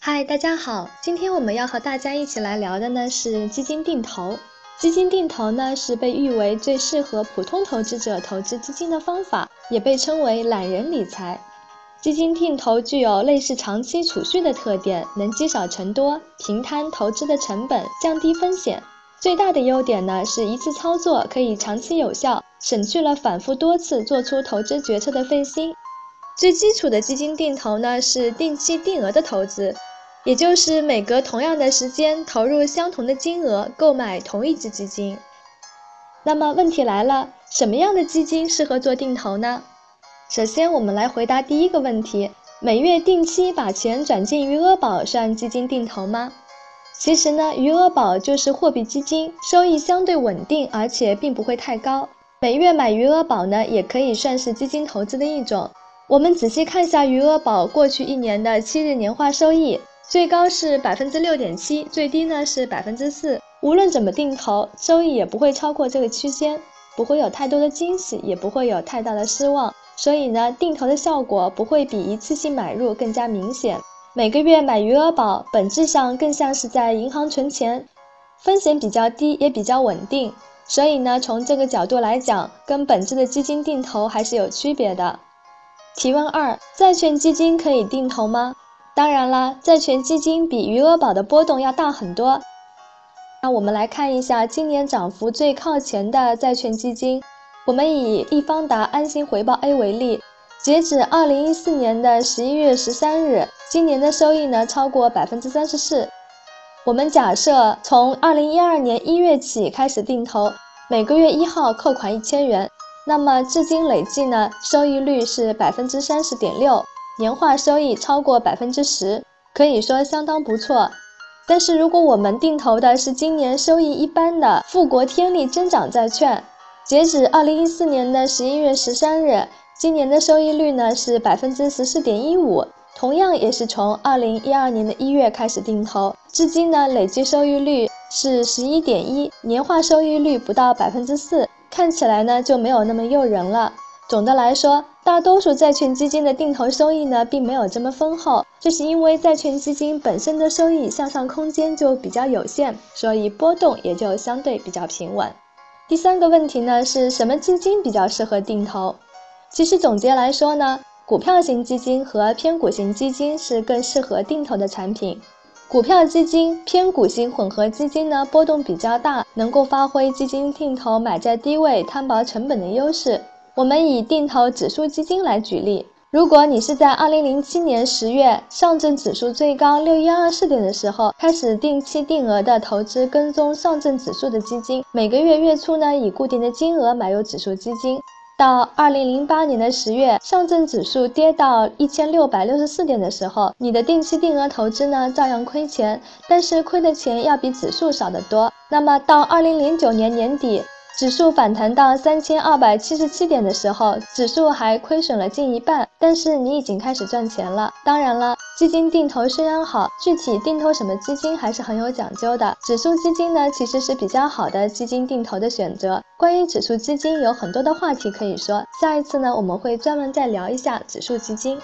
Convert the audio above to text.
嗨，大家好，今天我们要和大家一起来聊的呢是基金定投。基金定投呢是被誉为最适合普通投资者投资基金的方法，也被称为懒人理财。基金定投具有类似长期储蓄的特点，能积少成多，平摊投资的成本，降低风险。最大的优点呢是一次操作可以长期有效，省去了反复多次做出投资决策的费心。最基础的基金定投呢是定期定额的投资。也就是每隔同样的时间投入相同的金额购买同一只基金。那么问题来了，什么样的基金适合做定投呢？首先，我们来回答第一个问题：每月定期把钱转进余额宝算基金定投吗？其实呢，余额宝就是货币基金，收益相对稳定，而且并不会太高。每月买余额宝呢，也可以算是基金投资的一种。我们仔细看一下余额宝过去一年的七日年化收益。最高是百分之六点七，最低呢是百分之四。无论怎么定投，收益也不会超过这个区间，不会有太多的惊喜，也不会有太大的失望。所以呢，定投的效果不会比一次性买入更加明显。每个月买余额宝，本质上更像是在银行存钱，风险比较低，也比较稳定。所以呢，从这个角度来讲，跟本质的基金定投还是有区别的。提问二：债券基金可以定投吗？当然啦，债券基金比余额宝的波动要大很多。那我们来看一下今年涨幅最靠前的债券基金。我们以易方达安心回报 A 为例，截止二零一四年的十一月十三日，今年的收益呢超过百分之三十四。我们假设从二零一二年一月起开始定投，每个月一号扣款一千元，那么至今累计呢收益率是百分之三十点六。年化收益超过百分之十，可以说相当不错。但是如果我们定投的是今年收益一般的富国天利增长债券，截止二零一四年的十一月十三日，今年的收益率呢是百分之十四点一五，同样也是从二零一二年的一月开始定投，至今呢累计收益率是十一点一，年化收益率不到百分之四，看起来呢就没有那么诱人了。总的来说，大多数债券基金的定投收益呢，并没有这么丰厚，这是因为债券基金本身的收益向上空间就比较有限，所以波动也就相对比较平稳。第三个问题呢，是什么基金比较适合定投？其实总结来说呢，股票型基金和偏股型基金是更适合定投的产品。股票基金、偏股型混合基金呢，波动比较大，能够发挥基金定投买在低位、摊薄成本的优势。我们以定投指数基金来举例，如果你是在二零零七年十月上证指数最高六一二四点的时候开始定期定额的投资跟踪上证指数的基金，每个月月初呢以固定的金额买入指数基金，到二零零八年的十月上证指数跌到一千六百六十四点的时候，你的定期定额投资呢照样亏钱，但是亏的钱要比指数少得多。那么到二零零九年年底。指数反弹到三千二百七十七点的时候，指数还亏损了近一半，但是你已经开始赚钱了。当然了，基金定投虽然好，具体定投什么基金还是很有讲究的。指数基金呢，其实是比较好的基金定投的选择。关于指数基金有很多的话题可以说，下一次呢，我们会专门再聊一下指数基金。